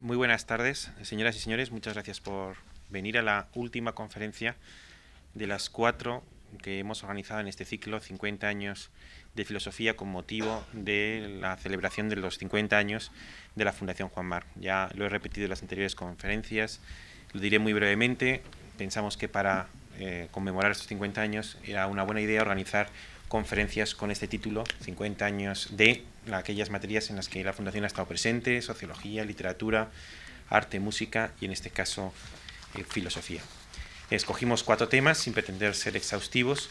Muy buenas tardes, señoras y señores. Muchas gracias por venir a la última conferencia de las cuatro que hemos organizado en este ciclo, 50 años de filosofía con motivo de la celebración de los 50 años de la Fundación Juan Mar. Ya lo he repetido en las anteriores conferencias, lo diré muy brevemente. Pensamos que para eh, conmemorar estos 50 años era una buena idea organizar conferencias con este título, 50 años de aquellas materias en las que la Fundación ha estado presente, sociología, literatura, arte, música y en este caso eh, filosofía. Escogimos cuatro temas sin pretender ser exhaustivos,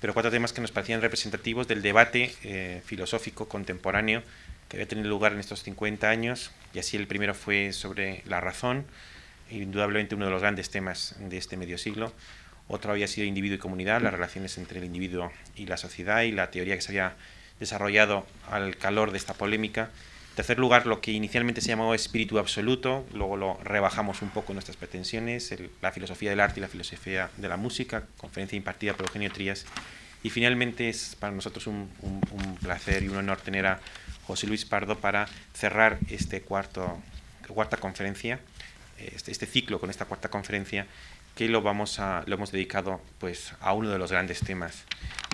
pero cuatro temas que nos parecían representativos del debate eh, filosófico contemporáneo que había tenido lugar en estos 50 años, y así el primero fue sobre la razón, indudablemente uno de los grandes temas de este medio siglo, otro había sido individuo y comunidad, las relaciones entre el individuo y la sociedad y la teoría que se había desarrollado al calor de esta polémica. En tercer lugar, lo que inicialmente se llamó espíritu absoluto, luego lo rebajamos un poco en nuestras pretensiones, la filosofía del arte y la filosofía de la música, conferencia impartida por Eugenio Trías. Y finalmente es para nosotros un, placer y un honor tener a José Luis Pardo para cerrar este cuarto, cuarta conferencia, este, este ciclo con esta cuarta conferencia que lo, vamos a, lo hemos dedicado pues, a uno de los grandes temas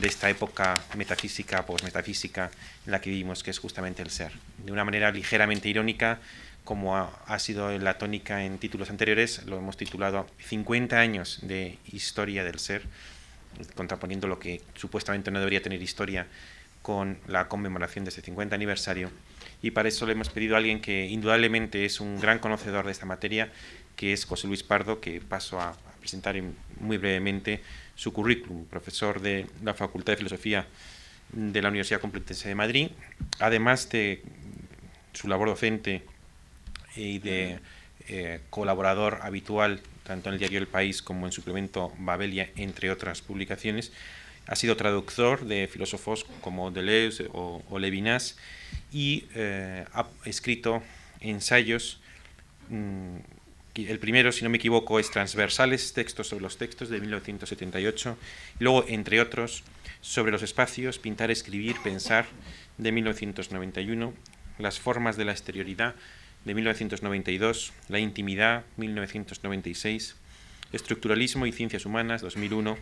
de esta época metafísica, posmetafísica en la que vivimos, que es justamente el ser. De una manera ligeramente irónica, como ha, sido la tónica en títulos anteriores, lo hemos titulado 50 años de historia del ser, contraponiendo lo que supuestamente no debería tener historia con la conmemoración de este 50 aniversario. Y para eso le hemos pedido a alguien que indudablemente es un gran conocedor de esta materia, que es José Luis Pardo, que paso a, presentar muy brevemente su currículum, profesor de la Facultad de Filosofía de la Universidad Complutense de Madrid, además de su labor docente y de eh, colaborador habitual tanto en el diario El País como en suplemento Babelia, entre otras publicaciones. Ha sido traductor de filósofos como Deleuze o, Levinas y eh, ha escrito ensayos mm, el primero, si no me equivoco, es Transversales, textos sobre los textos de 1978. luego, entre otros, sobre los espacios, Pintar, Escribir, Pensar de 1991. Las formas de la exterioridad de 1992. La intimidad 1996. Estructuralismo y ciencias humanas 2001.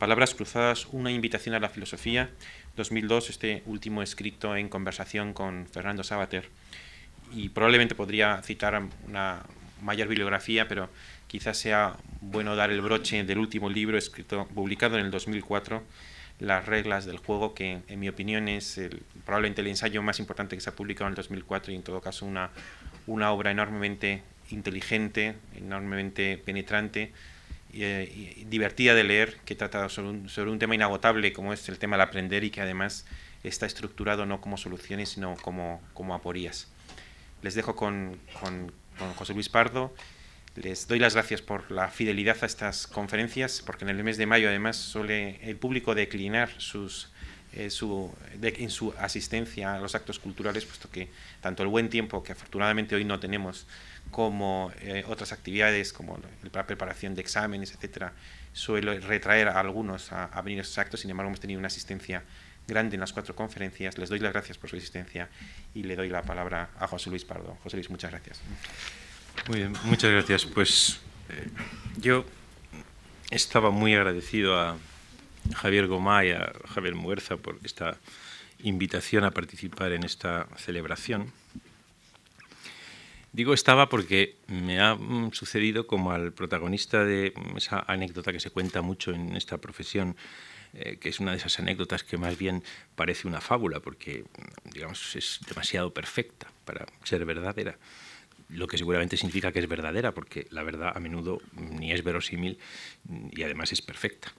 Palabras cruzadas, una invitación a la filosofía 2002. Este último escrito en conversación con Fernando Sabater. Y probablemente podría citar una mayor bibliografía, pero quizás sea bueno dar el broche del último libro escrito, publicado en el 2004, Las reglas del juego, que en mi opinión es probablemente el ensayo más importante que se ha publicado en el 2004 y en todo caso una, una obra enormemente inteligente, enormemente penetrante eh, y, divertida de leer, que trata sobre un, sobre un tema inagotable como es el tema del aprender y que además está estructurado no como soluciones, sino como, como aporías. Les dejo con, con con José Luis Pardo. Les doy las gracias por la fidelidad a estas conferencias, porque en el mes de mayo además suele el público declinar sus, eh, su, en su asistencia a los actos culturales, puesto que tanto el buen tiempo, que afortunadamente hoy no tenemos, como eh, otras actividades como la preparación de exámenes, etcétera, suele retraer a algunos a, a venir a esos actos. Sin embargo, hemos tenido una asistencia grande en las cuatro conferencias. Les doy las gracias por su asistencia y le doy la palabra a José Luis Pardo. José Luis, muchas gracias. Muy bien, muchas gracias. Pues eh, yo estaba muy agradecido a Javier Gomá y a Javier Muerza por esta invitación a participar en esta celebración. Digo estaba porque me ha mm, sucedido como al protagonista de esa anécdota que se cuenta mucho en esta profesión eh, que es una de esas anécdotas que más bien parece una fábula, porque digamos, es demasiado perfecta para ser verdadera lo que seguramente significa que es verdadera, porque la verdad a menudo ni es verosímil y además es perfecta.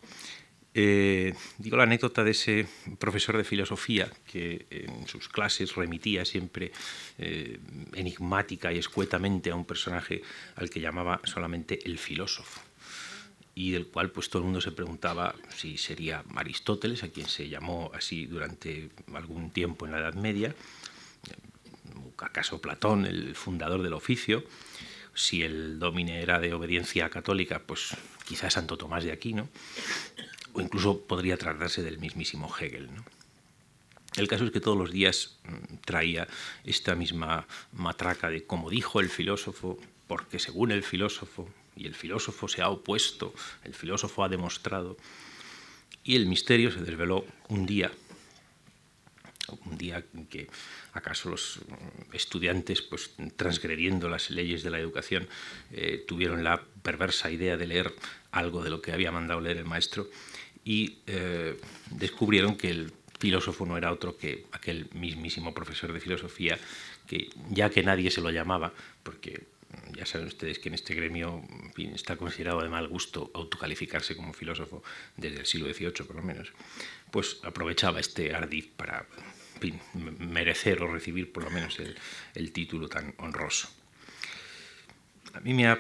Eh, digo la anécdota de ese profesor de filosofía que en sus clases remitía siempre eh, enigmática y escuetamente a un personaje al que llamaba solamente el filósofo y del cual pues todo el mundo se preguntaba si sería Aristóteles, a quien se llamó así durante algún tiempo en la Edad Media, acaso Platón, el fundador del oficio, si el domine era de obediencia católica, pues quizás Santo Tomás de Aquino, o incluso podría tratarse del mismísimo Hegel. El caso es que todos los días mm, traía esta misma matraca de como dijo el filósofo, porque según el filósofo, y el filósofo se ha opuesto, el filósofo ha demostrado, y el misterio se desveló un día, un día en que acaso los estudiantes, pues transgrediendo las leyes de la educación, eh, tuvieron la perversa idea de leer algo de lo que había mandado leer el maestro y eh, descubrieron que el filósofo no era otro que aquel mismísimo profesor de filosofía que ya que nadie se lo llamaba, porque ya saben ustedes que en este gremio está considerado de mal gusto autocalificarse como filósofo desde el siglo XVIII por lo menos, pues aprovechaba este ardid para merecer o recibir por lo menos el, título tan honroso. A mí me ha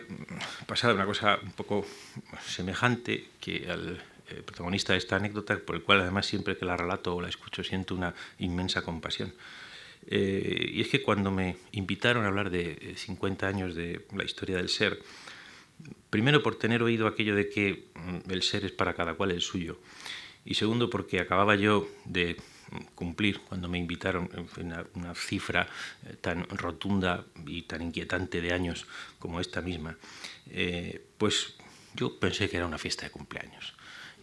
pasado una cosa un poco semejante que al eh, protagonista de esta anécdota, por el cual además siempre que la relato o la escucho siento una inmensa compasión. Eh, y es que cuando me invitaron a hablar de 50 eh, años de la historia del ser, primero por tener oído aquello de que mm, el ser es para cada cual el suyo, y segundo porque acababa yo de cumplir cuando me invitaron una, una cifra eh, tan rotunda y tan inquietante de años como esta misma, eh, pues yo pensé que era una fiesta de cumpleaños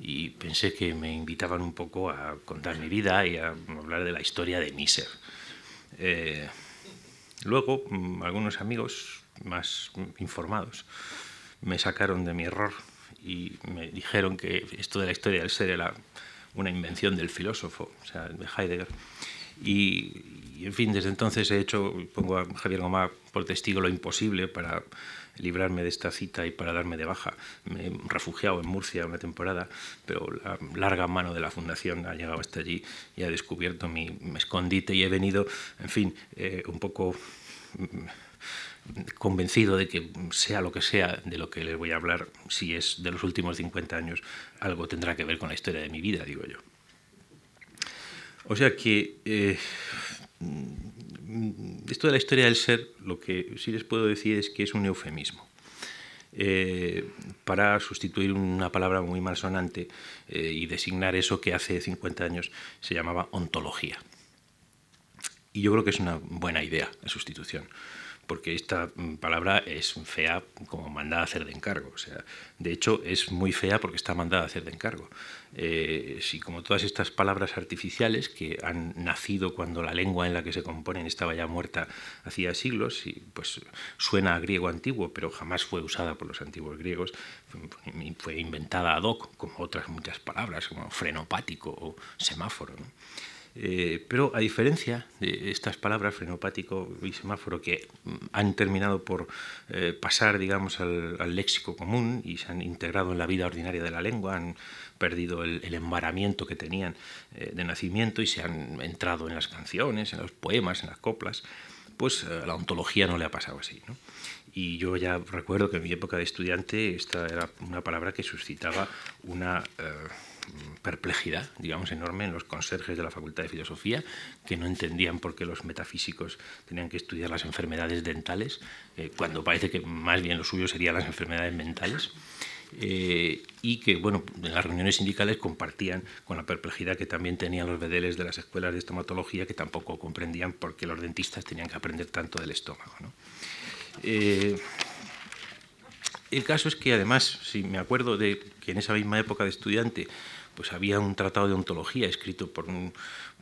y pensé que me invitaban un poco a contar mi vida y a hablar de la historia de mi ser. Eh, luego, mm, algunos amigos más informados me sacaron de mi error y me dijeron que esto de la historia del ser era una invención del filósofo, o sea, de Heidegger. Y, en fin, desde entonces he hecho, pongo a Javier Gomá por testigo lo imposible para librarme de esta cita y para darme de baja. Me he refugiado en Murcia una temporada, pero la larga mano de la fundación ha llegado hasta allí y ha descubierto mi escondite y he venido, en fin, eh, un poco convencido de que sea lo que sea de lo que les voy a hablar, si es de los últimos 50 años, algo tendrá que ver con la historia de mi vida, digo yo. O sea que eh, esto de la historia del ser, lo que sí les puedo decir es que es un eufemismo. Eh, para sustituir una palabra muy malsonante eh, y designar eso que hace 50 años se llamaba ontología. Y yo creo que es una buena idea la sustitución porque esta mm, palabra es fea como mandada a hacer de encargo. O sea, de hecho, es muy fea porque está mandada a hacer de encargo. Eh, si como todas estas palabras artificiales que han nacido cuando la lengua en la que se componen estaba ya muerta hacía siglos, y pues suena a griego antiguo, pero jamás fue usada por los antiguos griegos, fue, inventada ad hoc, como otras muchas palabras, como frenopático o semáforo. Eh, pero a diferencia de estas palabras, frenopático y semáforo, que han terminado por eh, pasar, digamos, al, léxico común y se han integrado en la vida ordinaria de la lengua, han perdido el, embaramiento que tenían eh, de nacimiento y se han entrado en las canciones, en los poemas, en las coplas, pues a la ontología no le ha pasado así. Y yo ya recuerdo que en mi época de estudiante esta era una palabra que suscitaba una perplejidad, digamos, enorme en los conserjes de la Facultad de Filosofía, que no entendían por qué los metafísicos tenían que estudiar las enfermedades dentales, eh, cuando parece que más bien lo suyo serían las enfermedades mentales. Eh, y que, bueno, en las reuniones sindicales compartían con la perplejidad que también tenían los bedeles de las escuelas de estomatología, que tampoco comprendían por qué los dentistas tenían que aprender tanto del estómago. Eh, el caso es que además, si me acuerdo de que en esa misma época de estudiante pues había un tratado de ontología escrito por un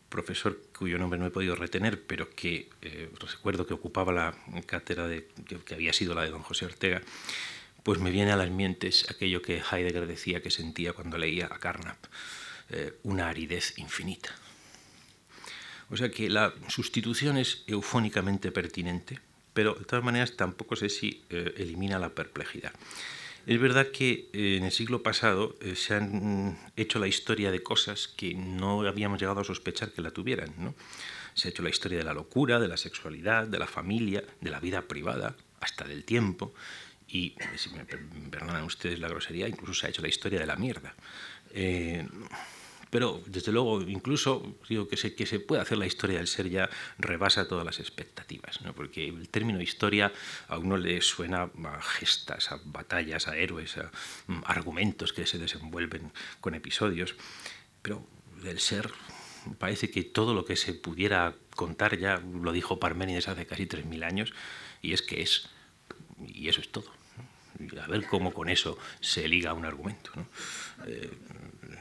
profesor cuyo nombre no he podido retener, pero que eh, recuerdo que ocupaba la cátedra de, que, había sido la de don José Ortega, pues me viene a las mientes aquello que Heidegger decía que sentía cuando leía a Carnap, eh, una aridez infinita. O sea que la sustitución es eufónicamente pertinente, pero de todas maneras tampoco sé si eh, elimina la perplejidad. Es verdad que eh, en el siglo pasado se han hecho la historia de cosas que no habíamos llegado a sospechar que la tuvieran. ¿no? Se ha hecho la historia de la locura, de la sexualidad, de la familia, de la vida privada, hasta del tiempo. Y, si me perdonan ustedes la grosería, incluso se ha hecho la historia de la mierda. Pero, desde luego, incluso digo que se, que se puede hacer la historia del ser ya rebasa todas las expectativas, ¿no? porque el término historia a uno le suena a gestas, a batallas, a héroes, a mm, argumentos que se desenvuelven con episodios, pero del ser parece que todo lo que se pudiera contar ya lo dijo Parménides hace casi 3.000 años, y es que es, y eso es todo. A ver cómo con eso se liga un argumento. Eh,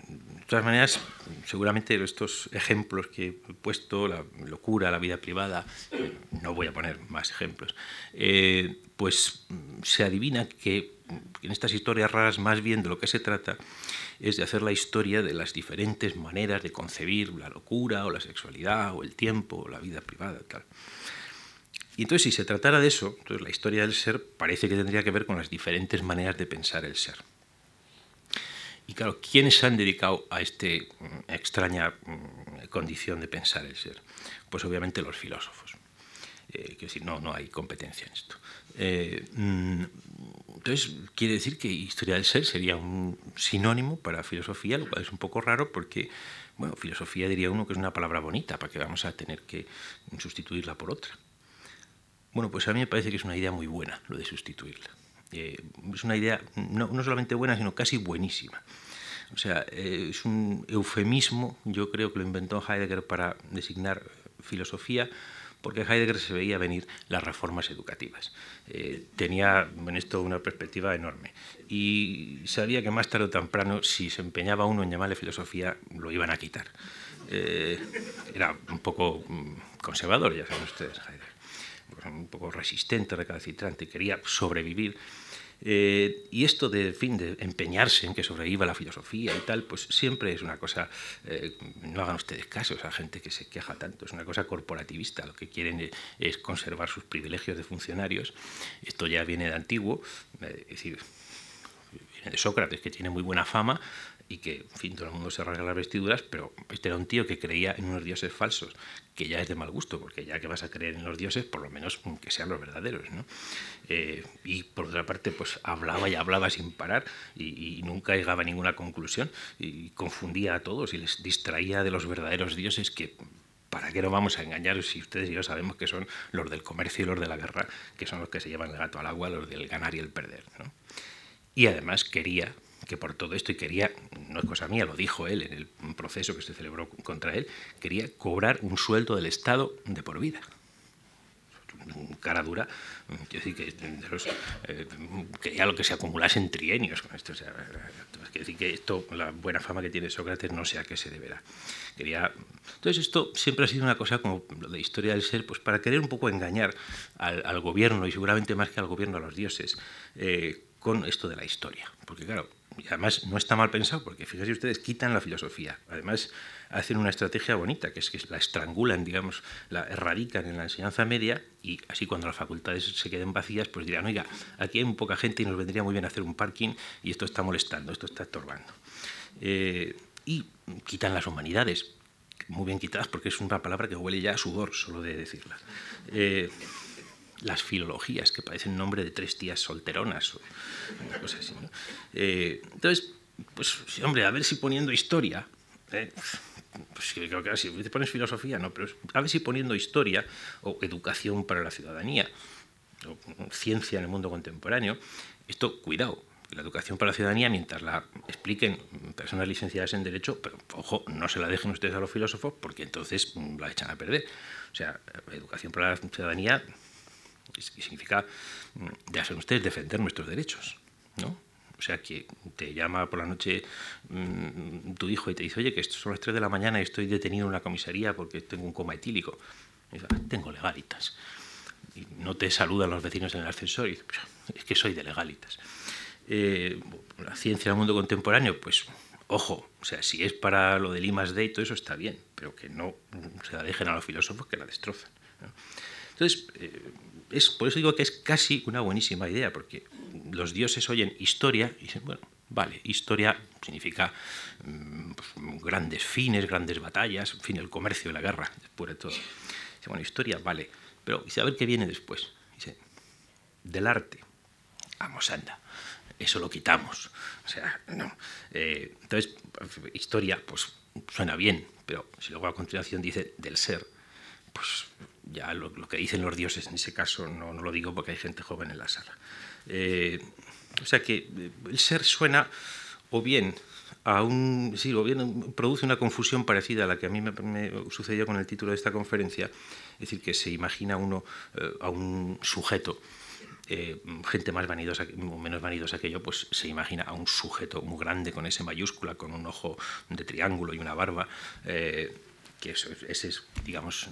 de todas maneras, seguramente estos ejemplos que he puesto, la locura, la vida privada, no voy a poner más ejemplos, eh, pues se adivina que en estas historias raras más bien de lo que se trata es de hacer la historia de las diferentes maneras de concebir la locura o la sexualidad o el tiempo o la vida privada. Tal. Y entonces si se tratara de eso, entonces la historia del ser parece que tendría que ver con las diferentes maneras de pensar el ser. Y claro, ¿quiénes se han dedicado a esta mm, extraña mm, condición de pensar el ser? Pues obviamente los filósofos. Eh, decir, no, no hay competencia en esto. Eh, mm, entonces, quiere decir que historia del ser sería un sinónimo para filosofía, lo cual es un poco raro porque, bueno, filosofía diría uno que es una palabra bonita, para que vamos a tener que sustituirla por otra. Bueno, pues a mí me parece que es una idea muy buena lo de sustituirla. Eh, es una idea no, solamente buena, sino casi buenísima. O sea, eh, es un eufemismo, yo creo que lo inventó Heidegger para designar filosofía, porque Heidegger se veía venir las reformas educativas. Eh, tenía en esto una perspectiva enorme y sabía que más tarde o temprano, si se empeñaba uno en llamarle filosofía, lo iban a quitar. Era un poco mm, conservador, ya saben ustedes, Heidegger. Un poco resistente, recalcitrante, quería sobrevivir eh, y esto de, fin, de empeñarse en que sobreviva la filosofía y tal, pues siempre es una cosa, eh, no hagan ustedes caso a gente que se queja tanto, es una cosa corporativista, lo que quieren es conservar sus privilegios de funcionarios. Esto ya viene de antiguo, eh, es decir, de Sócrates, que tiene muy buena fama, y que, en fin, todo el mundo se rasga las vestiduras, pero este era un tío que creía en unos dioses falsos, que ya es de mal gusto, porque ya que vas a creer en los dioses, por lo menos que sean los verdaderos, ¿no? Eh, y por otra parte, pues hablaba y hablaba sin parar y, nunca llegaba a ninguna conclusión y confundía a todos y les distraía de los verdaderos dioses que ¿Para qué no vamos a engañar si ustedes y yo sabemos que son los del comercio y los de la guerra, que son los que se llevan el gato al agua, los del ganar y el perder? Y además quería que por todo esto, y quería, no es cosa mía, lo dijo él en el proceso que se celebró contra él, quería cobrar un sueldo del Estado de por vida. Cara dura, quiero decir que, eh, quería lo que se acumulase en trienios con esto. O quiero decir que esto, la buena fama que tiene Sócrates, no sé a qué se deberá. Quería... Entonces, esto siempre ha sido una cosa como lo de historia del ser, pues para querer un poco engañar al, gobierno, y seguramente más que al gobierno, a los dioses, eh, con esto de la historia. Porque, claro, y además no está mal pensado, porque fíjense ustedes, quitan la filosofía. Además, hacen una estrategia bonita, que es que la estrangulan, digamos, la erradican en la enseñanza media, y así cuando las facultades se queden vacías, pues dirán, oiga, aquí hay poca gente y nos vendría muy bien hacer un parking, y esto está molestando, esto está estorbando. Eh, y quitan las humanidades, muy bien quitadas, porque es una palabra que huele ya a sudor, solo de decirla. Eh, las filologías, que parecen nombre de tres tías solteronas o. Eh, entonces, pues, hombre, a ver si poniendo historia, eh, pues creo que si te pones filosofía, no, pero a ver si poniendo historia o educación para la ciudadanía, o ciencia en el mundo contemporáneo, esto, cuidado, la educación para la ciudadanía, mientras la expliquen personas licenciadas en Derecho, pero ojo, no se la dejen ustedes a los filósofos porque entonces la echan a perder. O sea, educación para la ciudadanía que significa, mm, ya saben ustedes, defender nuestros derechos, ¿no? O sea, que te llama por la noche mm, tu hijo y te dice, oye, que son las 3 de la mañana y estoy detenido en una comisaría porque tengo un coma etílico. Y dice, ah, tengo legalitas. Y no te saludan los vecinos en el ascensor y es que soy de legalitas. Eh, la ciencia del mundo contemporáneo, pues ojo, o sea, si es para lo del I más D y todo eso está bien, pero que no se la dejen a los filósofos que la destrozan. Entonces, eh, es, por eso digo que es casi una buenísima idea, porque los dioses oyen historia y dicen, bueno, vale, historia significa mm, pues, grandes fines, grandes batallas, en fin, el comercio la guerra, después de todo. Dice, bueno, historia, vale, pero dice, a ver qué viene después. Dice, del arte, vamos, anda, eso lo quitamos. O sea, no. Eh, entonces, historia, pues suena bien, pero si luego a continuación dice del ser, pues ya lo, que dicen los dioses en ese caso no, no, lo digo porque hay gente joven en la sala. Eh, o sea que eh, el ser suena o bien a un... Sí, produce una confusión parecida a la que a mí me, sucedió con el título de esta conferencia, es decir, que se imagina uno eh, a un sujeto eh, gente más vanidosa o menos vanidosa que yo, pues se imagina a un sujeto muy grande con ese mayúscula, con un ojo de triángulo y una barba, eh, que ese es, digamos,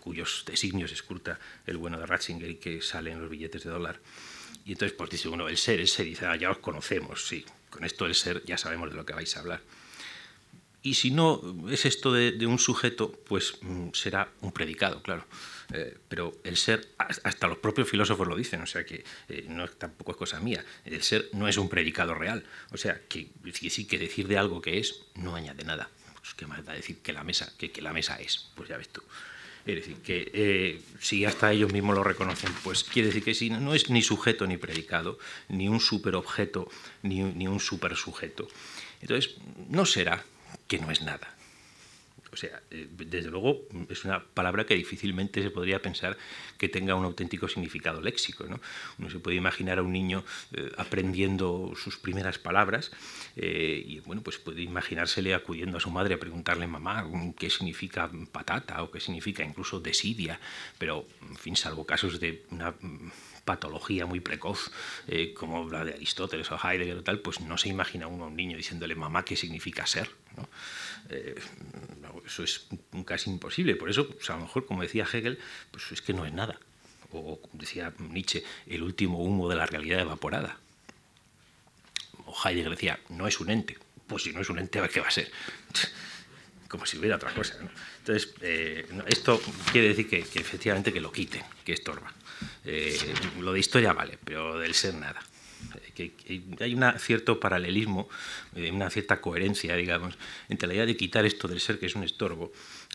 cuyos designios escruta el bueno de Ratzinger y que sale en los billetes de dólar. Y entonces, pues dice uno, el ser, el ser, dice, ah, ya os conocemos, sí, con esto del ser ya sabemos de lo que vais a hablar. Y si no es esto de, un sujeto, pues mm, será un predicado, claro. Eh, pero el ser, hasta los propios filósofos lo dicen, o sea que eh, no, tampoco es cosa mía. El ser no es un predicado real. O sea que sí que decir de algo que es no añade nada. Pues, ¿Qué más da decir que la mesa, que, la mesa es? Pues ya ves tú. Es decir, que eh, si hasta ellos mismos lo reconocen, pues quiere decir que si no, es ni sujeto ni predicado, ni un superobjeto, ni, ni un supersujeto. Entonces, no será que no es nada. O sea, eh, desde luego es una palabra que difícilmente se podría pensar que tenga un auténtico significado léxico. ¿no? Uno se puede imaginar a un niño eh, aprendiendo sus primeras palabras eh, y bueno, pues puede imaginársele acudiendo a su madre a preguntarle, mamá, qué significa patata o qué significa incluso desidia, pero en fin, salvo casos de una patología muy precoz, como la de Aristóteles o Heidegger o tal, pues no se imagina uno a un niño diciéndole, mamá, qué significa ser. ¿no? Eh, eso es casi imposible. Por eso, pues, a lo mejor, como decía Hegel, pues es que no es nada. O decía Nietzsche, el último humo de la realidad evaporada. O Heidegger decía, no es un ente. Pues si no es un ente, a ver qué va a ser. Como si hubiera otra cosa. Entonces, eh, esto quiere decir que, efectivamente que lo quiten, que estorba. Eh, lo de historia vale, pero del ser nada que, hay un cierto paralelismo, eh, una cierta coherencia, digamos, entre la idea de quitar esto del ser que es un estorbo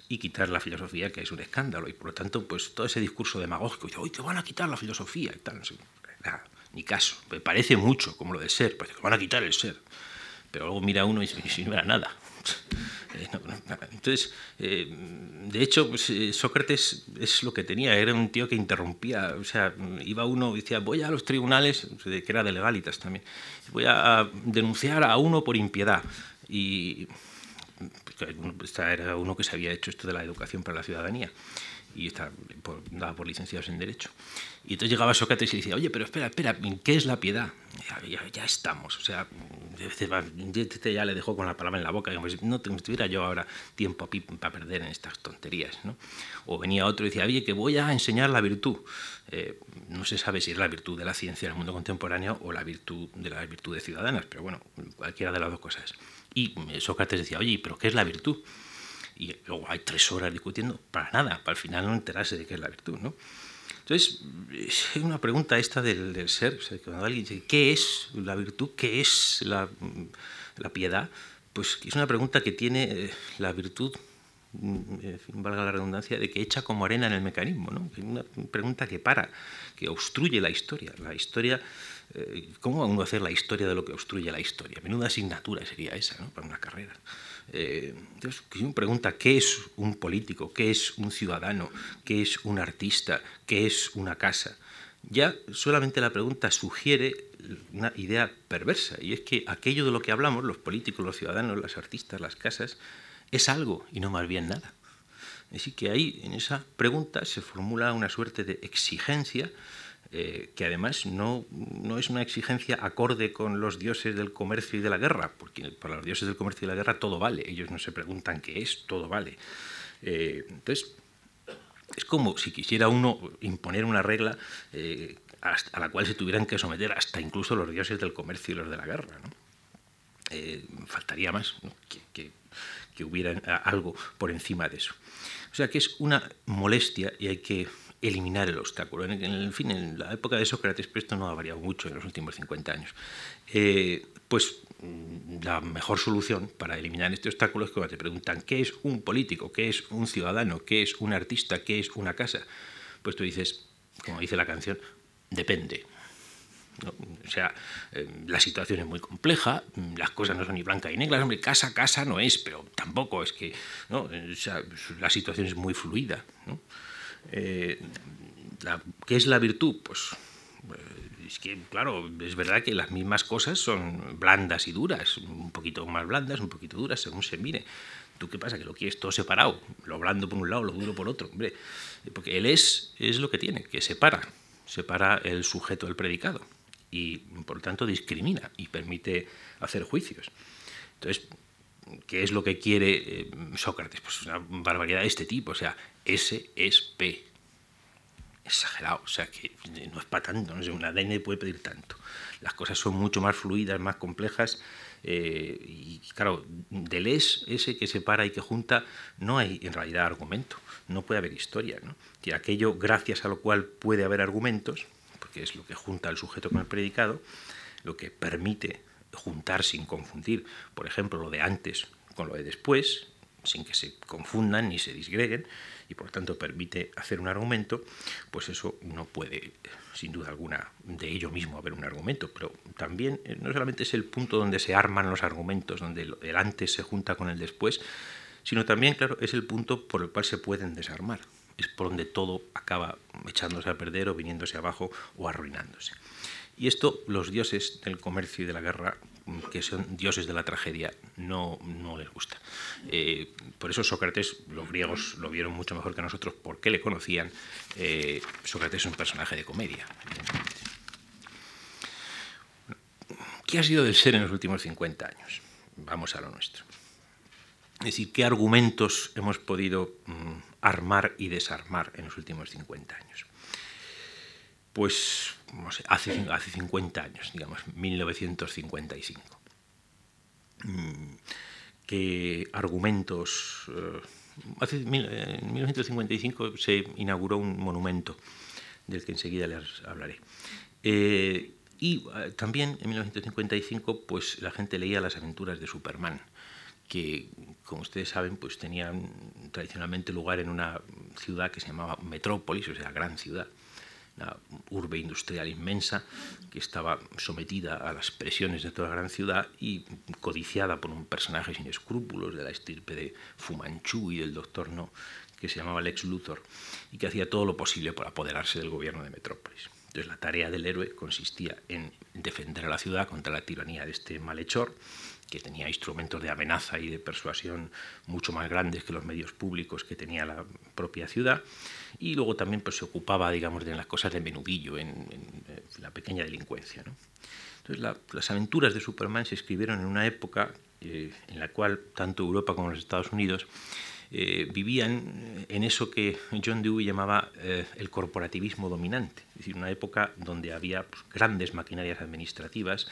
y quitar la filosofía que es un escándalo. Y por lo tanto, pues todo ese discurso demagógico, hoy te van a quitar la filosofía y tal, ni caso. Me parece mucho como lo del ser, parece que van a quitar el ser. Pero luego mira uno y si no era nada. Eh, entonces, eh, de hecho, pues, eh, Sócrates es lo que tenía, era un tío que interrumpía, o sea, iba uno y decía, voy a los tribunales, que era de legalitas también, voy a denunciar a uno por impiedad. Y pues, era uno que se había hecho esto de la educación para la ciudadanía y está por, por licenciados en Derecho. Y entonces llegaba Sócrates y decía, oye, pero espera, espera, ¿qué es la piedad? Ya, ya, estamos, o sea, este ya le dejó con la palabra en la boca, digamos, no tuviera yo ahora tiempo para perder en estas tonterías, ¿no? O venía otro y decía, oye, que voy a enseñar la virtud. Eh, no se sabe si es la virtud de la ciencia en el mundo contemporáneo o la virtud de las virtudes ciudadanas, pero bueno, cualquiera de las dos cosas. Y Sócrates decía, oye, ¿pero qué es la virtud? Y luego hay tres horas discutiendo para nada, para al final no enterarse de qué es la virtud. ¿no? Entonces, es una pregunta esta del, ser, cuando alguien dice, ¿qué es la virtud? ¿Qué es la, la piedad? Pues es una pregunta que tiene eh, la virtud, mm, valga la redundancia, de que echa como arena en el mecanismo, ¿no? una pregunta que para, que obstruye la historia. La historia, eh, ¿cómo va uno a hacer la historia de lo que obstruye la historia? Menuda asignatura sería esa, ¿no? Para una carrera. Eh, entonces, uno pregunta qué es un político, qué es un ciudadano, qué es un artista, qué es una casa. Ya solamente la pregunta sugiere una idea perversa, y es que aquello de lo que hablamos, los políticos, los ciudadanos, los artistas, las casas, es algo y no más bien nada. Así que ahí, en esa pregunta, se formula una suerte de exigencia eh, que además no, no, es una exigencia acorde con los dioses del comercio y de la guerra, porque para los dioses del comercio y de la guerra todo vale, ellos no se preguntan qué es, todo vale. Eh, entonces, es como si quisiera uno imponer una regla eh, a la cual se tuvieran que someter hasta incluso los dioses del comercio y los de la guerra. faltaría más que, que, que hubiera algo por encima de eso. O sea que es una molestia y hay que eliminar el obstáculo. En, fin, en la época de Sócrates, esto no ha variado mucho en los últimos 50 años, eh, pues mm, la mejor solución para eliminar este obstáculo es cuando te preguntan qué es un político, qué es un ciudadano, qué es un artista, qué es una casa. Pues tú dices, como dice la canción, depende. O sea, eh, la situación es muy compleja, las cosas no son ni blancas ni negras, hombre, casa, casa no es, pero tampoco es que, ¿no? o sea, la situación es muy fluida. ¿no? Eh, ¿Qué es la virtud? Pues Eh, es que, claro, es verdad que las mismas cosas son blandas y duras, un poquito más blandas, un poquito duras, según se mire. ¿Tú qué pasa? Que lo quieres todo separado, lo blando por un lado, lo duro por otro. Hombre, porque el es es lo que tiene, que separa, separa el sujeto del predicado y por tanto discrimina y permite hacer juicios. Entonces, ¿qué es lo que quiere eh, Sócrates? Pues una barbaridad de este tipo, o sea, S es P. Exagerado, o sea que no es para tanto, no sé, un ADN puede pedir tanto. Las cosas son mucho más fluidas, más complejas, eh, y claro, del es, ese que separa y que junta, no hay en realidad argumento, no puede haber historia. ¿no? Y aquello gracias a lo cual puede haber argumentos, porque es lo que junta al sujeto con el predicado, lo que permite juntar sin confundir, por ejemplo, lo de antes con lo de después, sin que se confundan ni se disgreguen, y por tanto permite hacer un argumento, pues eso no puede, sin duda alguna, de ello mismo haber un argumento, pero también eh, no solamente es el punto donde se arman los argumentos, donde el antes se junta con el después, sino también, claro, es el punto por el cual se pueden desarmar, es por donde todo acaba echándose a perder o viniéndose abajo o arruinándose. Y esto los dioses del comercio y de la guerra, que son dioses de la tragedia, no, no les gusta. Eh, por eso Sócrates, los griegos lo vieron mucho mejor que nosotros porque le conocían. Eh, Sócrates es un personaje de comedia. ¿Qué ha sido del ser en los últimos 50 años? Vamos a lo nuestro. Es decir, ¿qué argumentos hemos podido mm, armar y desarmar en los últimos 50 años? Pues hace, hace 50 años, digamos, 1955. Mm, ¿Qué argumentos... Eh, hace, en 1955 se inauguró un monumento del que enseguida les hablaré. Eh, y eh, también en 1955 pues, la gente leía las aventuras de Superman, que, como ustedes saben, pues tenían tradicionalmente lugar en una ciudad que se llamaba Metrópolis, o sea, gran ciudad una urbe industrial inmensa que estaba sometida a las presiones de toda la gran ciudad y codiciada por un personaje sin escrúpulos de la estirpe de Fumanchu y del doctor No, que se llamaba Lex Luthor y que hacía todo lo posible por apoderarse del gobierno de Metrópolis. Entonces la tarea del héroe consistía en defender a la ciudad contra la tiranía de este malhechor que tenía instrumentos de amenaza y de persuasión mucho más grandes que los medios públicos que tenía la propia ciudad, y luego también pues, se ocupaba, digamos, de las cosas de menudillo, en, la pequeña delincuencia. Entonces, las aventuras de Superman se escribieron en una época eh, en la cual tanto Europa como los Estados Unidos eh, vivían en eso que John Dewey llamaba eh, el corporativismo dominante, es decir, una época donde había pues, grandes maquinarias administrativas,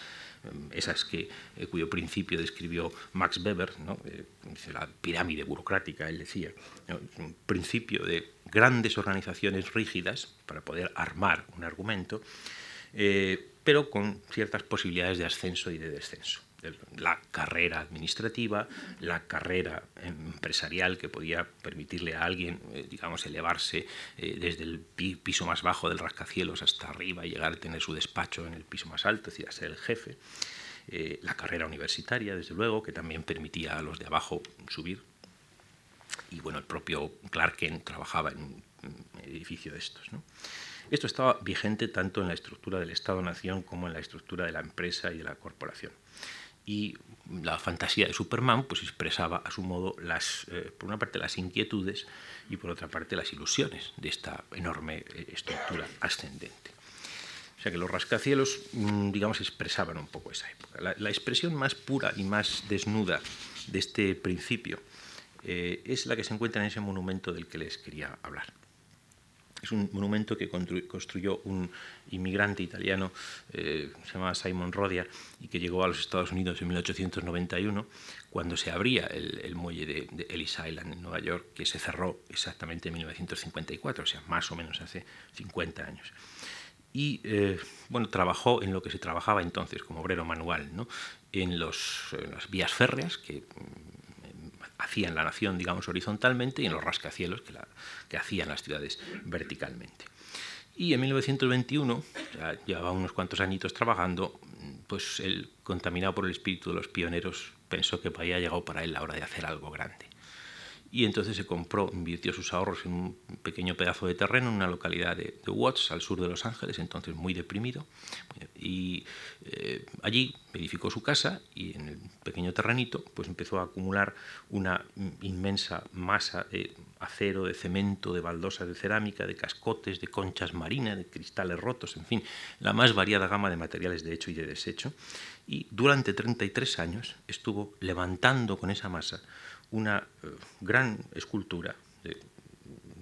esas que, eh, cuyo principio describió Max Weber, eh, la pirámide burocrática, él decía, un principio de grandes organizaciones rígidas para poder armar un argumento, eh, pero con ciertas posibilidades de ascenso y de descenso la carrera administrativa, la carrera empresarial que podía permitirle a alguien, eh, digamos, elevarse eh, desde el piso más bajo del rascacielos hasta arriba y llegar a tener su despacho en el piso más alto, es decir, a ser el jefe. Eh, la carrera universitaria, desde luego, que también permitía a los de abajo subir. Y bueno, el propio Clark Kent trabajaba en un edificio de estos. Esto estaba vigente tanto en la estructura del Estado-Nación como en la estructura de la empresa y de la corporación y la fantasía de Superman pues expresaba a su modo las, eh, por una parte las inquietudes y por otra parte las ilusiones de esta enorme eh, estructura ascendente. O sea que los rascacielos, mm, digamos, expresaban un poco esa época. La, expresión más pura y más desnuda de este principio eh, es la que se encuentra en ese monumento del que les quería hablar. Es un monumento que construyó un inmigrante italiano, eh, se llamaba Simon Rodia, y que llegó a los Estados Unidos en 1891, cuando se abría el, muelle de, Ellis Island en Nueva York, que se cerró exactamente en 1954, o sea, más o menos hace 50 años y eh, bueno, trabajó en lo que se trabajaba entonces como obrero manual, ¿no? en, las vías férreas, que hacían la nación, digamos, horizontalmente y en los rascacielos que, la, que hacían las ciudades verticalmente. Y en 1921, ya llevaba unos cuantos añitos trabajando, pues él, contaminado por el espíritu de los pioneros, pensó que había llegado para él la hora de hacer algo grande. y entonces se compró, invirtió sus ahorros en un pequeño pedazo de terreno en una localidad de, Watts, al sur de Los Ángeles, entonces muy deprimido, y eh, allí edificó su casa y en el pequeño pues empezó a acumular una inmensa masa de acero, de cemento, de baldosas de cerámica, de cascotes, de conchas marinas, de cristales rotos, en fin, la más variada gama de materiales de hecho y de desecho, y durante 33 años estuvo levantando con esa masa una eh, gran escultura, de,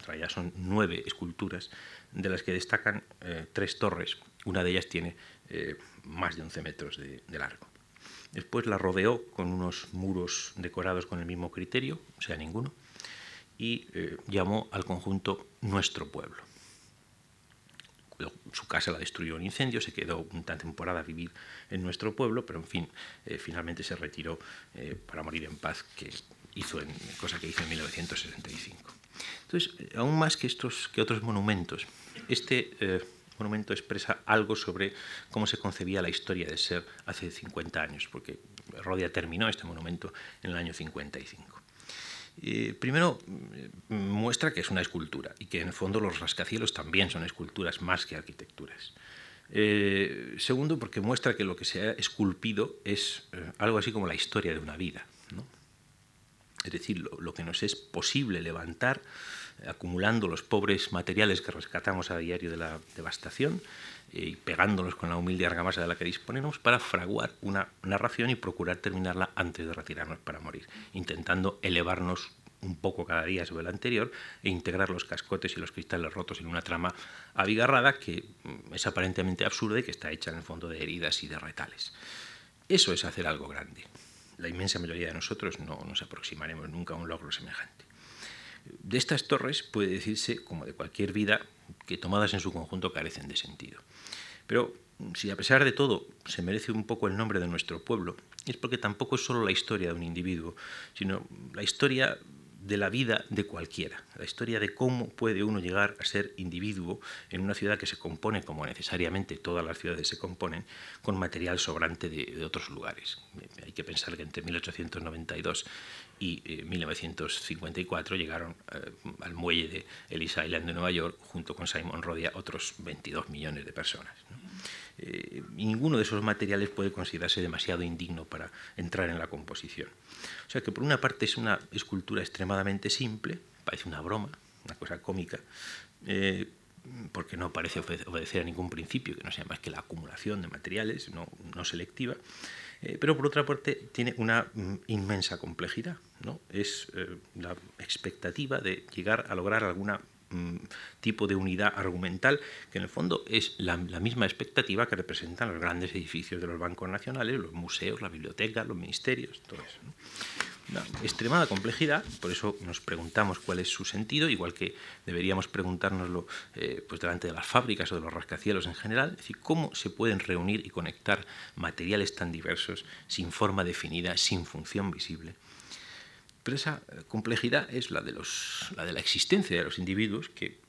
realidad son nueve esculturas, de las que destacan eh, tres torres. Una de ellas tiene eh, más de 11 metros de, largo. Después la rodeó con unos muros decorados con el mismo criterio, o sea, ninguno, y llamó al conjunto Nuestro Pueblo. Su casa la destruyó un incendio, se quedó una temporada a vivir en nuestro pueblo, pero en fin, finalmente se retiró para morir en paz, que hizo en, cosa que hizo en 1965. Entonces, eh, aún más que, estos, que otros monumentos, este eh, monumento expresa algo sobre cómo se concebía la historia de ser hace 50 años, porque Rodia terminó este monumento en el año 55. primero, mm, muestra que es una escultura y que en el fondo los rascacielos también son esculturas más que arquitecturas. Eh, segundo, porque muestra que lo que se ha esculpido es algo así como la historia de una vida. es decir, lo, que nos es posible levantar eh, acumulando los pobres materiales que rescatamos a diario de la devastación eh, y pegándolos con la humilde argamasa de la que disponemos para fraguar una narración y procurar terminarla antes de retirarnos para morir, intentando elevarnos un poco cada día sobre el anterior e integrar los cascotes y los cristales rotos en una trama abigarrada que mm, es aparentemente absurda y que está hecha en el fondo de heridas y de retales. Eso es hacer algo grande la inmensa mayoría de nosotros no nos aproximaremos nunca a un logro semejante. De estas torres puede decirse, como de cualquier vida, que tomadas en su conjunto carecen de sentido. Pero si a pesar de todo se merece un poco el nombre de nuestro pueblo, es porque tampoco es solo la historia de un individuo, sino la historia de la vida de cualquiera, la historia de cómo puede uno llegar a ser individuo en una ciudad que se compone, como necesariamente todas las ciudades se componen, con material sobrante de, otros lugares. Hay que pensar que entre 1892 y 1954 eh, llegaron eh, al muelle de Ellis Island de Nueva York, junto con Simon Rodia, otros 22 millones de personas. Eh, ninguno de esos materiales puede considerarse demasiado indigno para entrar en la composición. O sea que por una parte es una escultura extremadamente simple, parece una broma, una cosa cómica, eh, porque no parece obedecer a ningún principio, que no sea más que la acumulación de materiales, no, selectiva, eh, pero por otra parte tiene una mm, inmensa complejidad. ¿no? Es la expectativa de llegar a lograr alguna Mm, tipo de unidad argumental, que en el fondo es la, misma expectativa que representan los grandes edificios de los bancos nacionales, los museos, las bibliotecas, los ministerios, todo eso. Una extremada complejidad, por eso nos preguntamos cuál es su sentido, igual que deberíamos preguntárnoslo eh, pues delante de las fábricas o de los rascacielos en general, es decir, cómo se pueden reunir y conectar materiales tan diversos sin forma definida, sin función visible. Pero esa complejidad es la de, la de la existencia de los individuos que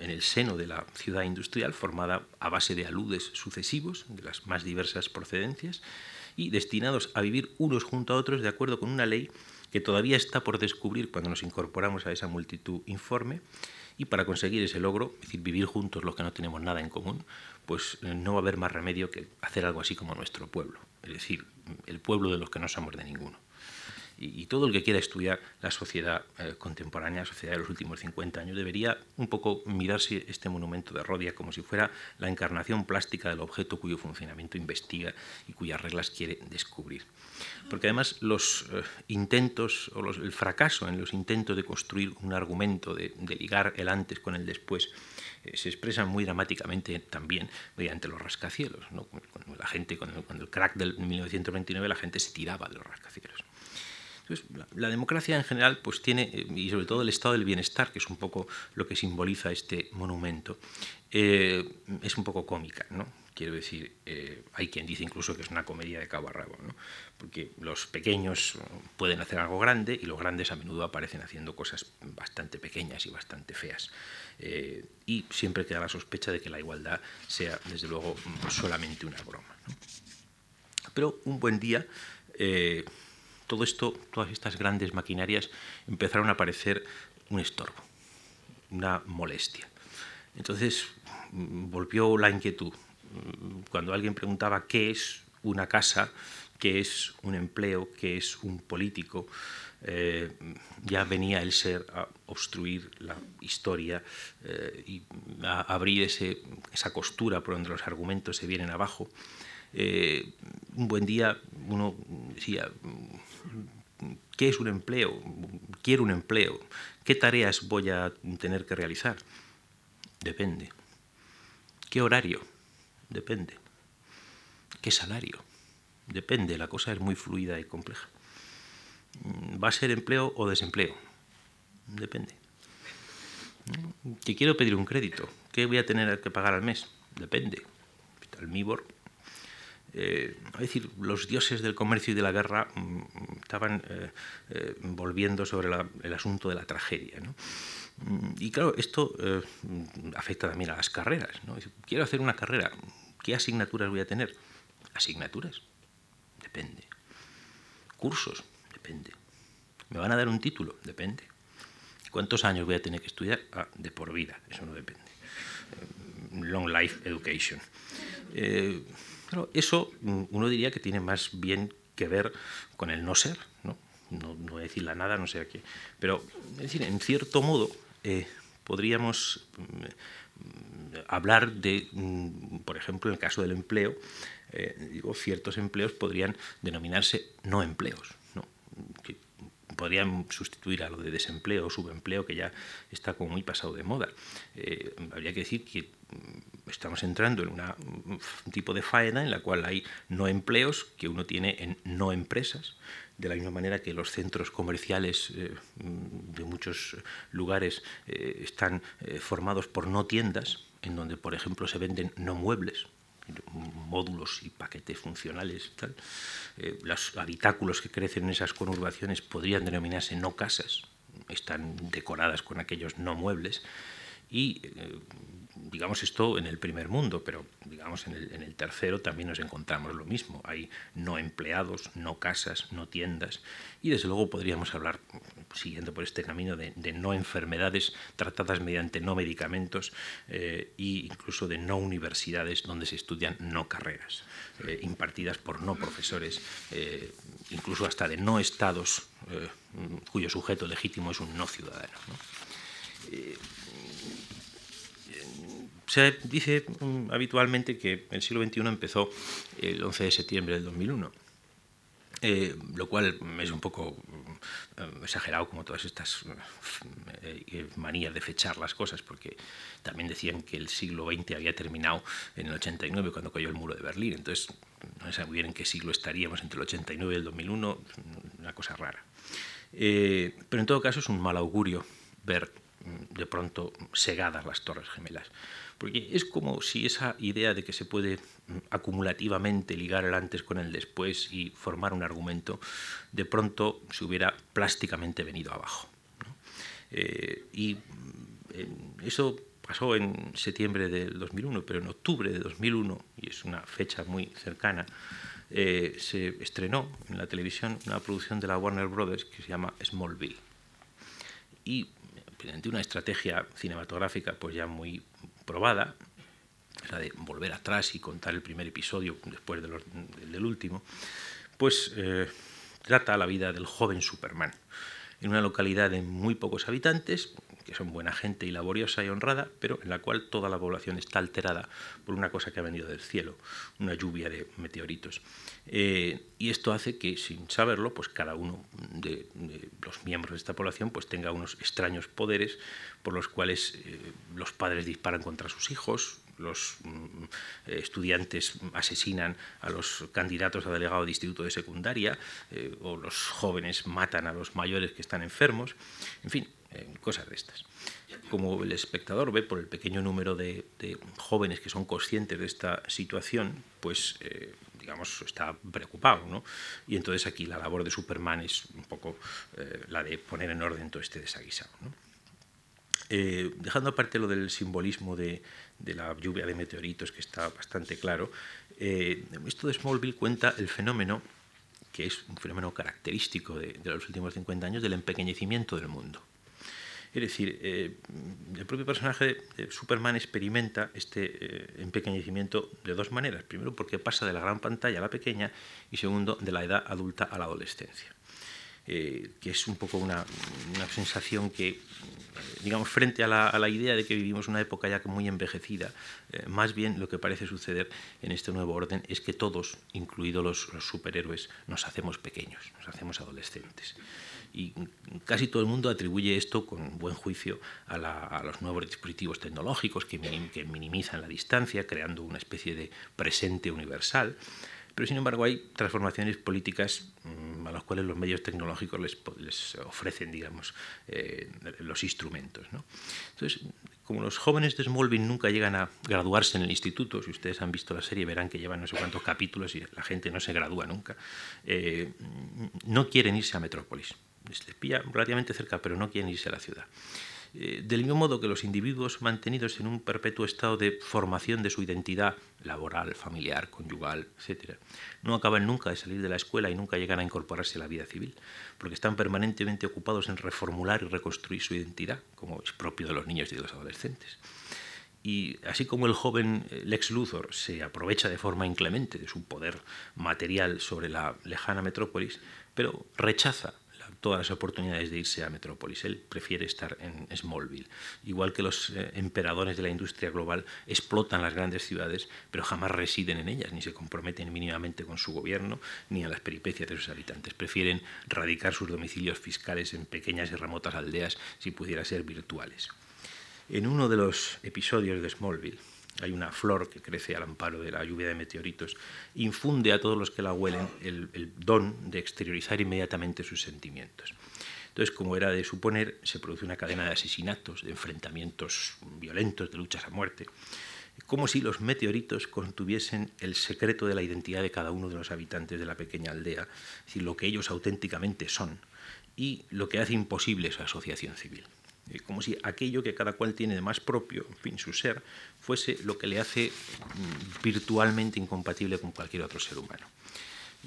en el seno de la ciudad industrial, formada a base de aludes sucesivos de las más diversas procedencias y destinados a vivir unos junto a otros de acuerdo con una ley que todavía está por descubrir cuando nos incorporamos a esa multitud informe. Y para conseguir ese logro, es decir, vivir juntos los que no tenemos nada en común, pues eh, no va a haber más remedio que hacer algo así como nuestro pueblo, es decir, el pueblo de los que no somos de ninguno y, todo el que quiera estudiar la sociedad eh, contemporánea, la sociedad de los últimos 50 años, debería un poco mirarse este monumento de Rodia como si fuera la encarnación plástica del objeto cuyo funcionamiento investiga y cuyas reglas quiere descubrir. Porque además los eh, intentos o el fracaso en los intentos de construir un argumento, de, ligar el antes con el después, eh, se expresan muy dramáticamente también mediante los rascacielos. la gente, cuando el crack del 1929, la gente se tiraba de los rascacielos la, democracia en general pues tiene, eh, y sobre todo el estado del bienestar, que es un poco lo que simboliza este monumento, eh, es un poco cómica, ¿no? Quiero decir, eh, hay quien dice incluso que es una comedia de cabo a rabo, ¿no? porque los pequeños pueden hacer algo grande y los grandes a menudo aparecen haciendo cosas bastante pequeñas y bastante feas. y siempre queda la sospecha de que la igualdad sea, desde luego, solamente una broma. Pero un buen día todo esto, todas estas grandes maquinarias empezaron a parecer un estorbo, una molestia. Entonces mm, volvió la inquietud. Mm, cuando alguien preguntaba qué es una casa, qué es un empleo, qué es un político, eh, ya venía el ser a obstruir la historia eh, y a abrir esa costura por donde los argumentos se vienen abajo. Eh, un buen día uno decía, ¿qué es un empleo? Quiero un empleo. ¿Qué tareas voy a tener que realizar? Depende. ¿Qué horario? Depende. ¿Qué salario? Depende. La cosa es muy fluida y compleja. ¿Va a ser empleo o desempleo? Depende. ¿Que quiero pedir un crédito? ¿Qué voy a tener que pagar al mes? Depende. El MIBOR eh, es decir, los dioses del comercio y de la guerra mm, estaban eh, eh, volviendo sobre el asunto de la tragedia. Mm, y claro, esto afecta también a las carreras. Quiero hacer una carrera, ¿qué asignaturas voy a tener? Asignaturas, depende. Cursos, depende. ¿Me van a dar un título? Depende. ¿Cuántos años voy a tener que estudiar? Ah, de por vida, eso no depende. Long Life Education eso mm, uno diría que tiene más bien que ver con el no ser, no, no, decir la nada, no sé a qué, pero decir, en cierto modo eh, podríamos mm, hablar de, mm, por ejemplo, en el caso del empleo, eh, digo, ciertos empleos podrían denominarse no empleos, podrían sustituir a lo de desempleo o subempleo, que ya está como muy pasado de moda. Eh, habría que decir que estamos entrando en un tipo de faena en la cual hay no empleos que uno tiene en no empresas, de la misma manera que los centros comerciales eh, de muchos lugares eh, están formados por no tiendas, en donde, por ejemplo, se venden no muebles, módulos y paquetes funcionales. Tal. los habitáculos que crecen en esas conurbaciones podrían denominarse no casas, están decoradas con aquellos no muebles y digamos esto en el primer mundo, pero digamos en el, tercero también nos encontramos lo mismo. Hay no empleados, no casas, no tiendas y desde luego podríamos hablar, siguiendo por este camino, de, no enfermedades tratadas mediante no medicamentos e incluso de no universidades donde se estudian no carreras, eh, impartidas por no profesores, eh, incluso hasta de no estados cuyo sujeto legítimo es un no ciudadano. Se dice mm, habitualmente que el siglo XXI empezó el 11 de septiembre del 2001. Eh, lo cual es un poco mm, exagerado como todas estas eh, manías de fechar las cosas, porque también decían que el siglo XX había terminado en el 89 cuando cayó el muro de Berlín, entonces no sé muy bien en qué siglo estaríamos entre el 89 y el 2001, una cosa rara. Eh, pero en todo caso es un mal augurio ver mm, de pronto segadas las torres gemelas. Porque es como si esa idea de que se puede mm, acumulativamente ligar el antes con el después y formar un argumento, de pronto se hubiera plásticamente venido abajo. Eh, y mm, eso pasó en septiembre del 2001, pero en octubre de 2001, y es una fecha muy cercana, eh, se estrenó en la televisión una producción de la Warner Brothers que se llama Smallville. Y mediante una estrategia cinematográfica pues ya muy probada, la de volver atrás y contar el primer episodio después del último, pues eh, trata la vida del joven Superman. En una localidad de muy pocos habitantes, que son buena gente y laboriosa y honrada, pero en la cual toda la población está alterada por una cosa que ha venido del cielo, una lluvia de meteoritos. Eh, y esto hace que, sin saberlo, pues cada uno de, los miembros de esta población pues tenga unos extraños poderes por los cuales eh, los padres disparan contra sus hijos, los mm, estudiantes asesinan a los candidatos a delegado de instituto de secundaria eh, o los jóvenes matan a los mayores que están enfermos, en fin, eh, cosas de estas. Como el espectador ve por el pequeño número de, jóvenes que son conscientes de esta situación, pues eh, digamos está preocupado, ¿no? Y entonces aquí la labor de Superman es un poco la de poner en orden todo este desaguisado, dejando aparte lo del simbolismo de, de la lluvia de meteoritos, que está bastante claro. Eh, esto de Smallville cuenta el fenómeno que es un fenómeno característico de, los últimos 50 años del empequeñecimiento del mundo. Es decir, eh, el propio personaje de Superman experimenta este eh, empequeñecimiento de dos maneras. Primero, porque pasa de la gran pantalla a la pequeña y segundo, de la edad adulta a la adolescencia. Eh, que es un poco una, sensación que, digamos, frente a la, idea de que vivimos una época ya muy envejecida, más bien lo que parece suceder en este nuevo orden es que todos, incluidos los superhéroes, nos hacemos pequeños, nos hacemos adolescentes y casi todo el mundo atribuye esto con buen juicio a, los nuevos dispositivos tecnológicos que, minimizan la distancia, creando una especie de presente universal. Pero sin embargo hay transformaciones políticas mm, a las cuales los medios tecnológicos les, ofrecen, digamos, eh, los instrumentos. Entonces, como los jóvenes de Smallville nunca llegan a graduarse en el instituto, si ustedes han visto la serie verán que llevan no sé cuántos capítulos y la gente no se gradúa nunca, eh, no quieren irse a Metrópolis les pilla relativamente cerca, pero no quieren irse a la ciudad. Eh, del mismo modo que los individuos mantenidos en un perpetuo estado de formación de su identidad laboral, familiar, conyugal, etc., no acaban nunca de salir de la escuela y nunca llegan a incorporarse a la vida civil, porque están permanentemente ocupados en reformular y reconstruir su identidad, como es propio de los niños y de los adolescentes. Y así como el joven eh, Lex Luthor se aprovecha de forma inclemente de su poder material sobre la lejana metrópolis, pero rechaza todas las oportunidades de irse a Metrópolis. Él prefiere estar en Smallville. Igual que los eh, emperadores de la industria global explotan las grandes ciudades, pero jamás residen en ellas, ni se comprometen mínimamente con su gobierno, ni a las peripecias de sus habitantes. Prefieren radicar sus domicilios fiscales en pequeñas y remotas aldeas, si pudiera ser virtuales. En uno de los episodios de Smallville, hay una flor que crece al amparo de la lluvia de meteoritos, infunde a todos los que la huelen el, don de exteriorizar inmediatamente sus sentimientos. Entonces, como era de suponer, se produce una cadena de asesinatos, de enfrentamientos violentos, de luchas a muerte, como si los meteoritos contuviesen el secreto de la identidad de cada uno de los habitantes de la pequeña aldea, es decir, lo que ellos auténticamente son y lo que hace imposible su asociación civil. Eh, como si aquello que cada cual tiene de más propio, en fin, su ser, fuese lo que le hace mm, virtualmente incompatible con cualquier otro ser humano.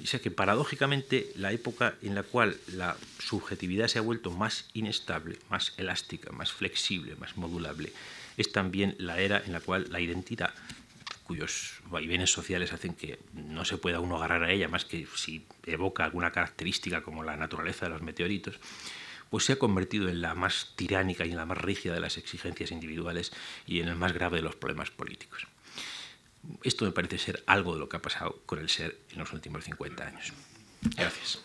Sea que paradójicamente la época en la cual la subjetividad se ha vuelto más inestable, más elástica, más flexible, más modulable, es también la era en la cual la identidad, cuyos vaivenes sociales hacen que no se pueda uno agarrar a ella más que si evoca alguna característica como la naturaleza de los meteoritos, pues se ha convertido en la más tiránica y en la más rígida de las exigencias individuales y en el más grave de los problemas políticos. Esto me parece ser algo de lo que ha pasado con el ser en los últimos 50 años. Gracias.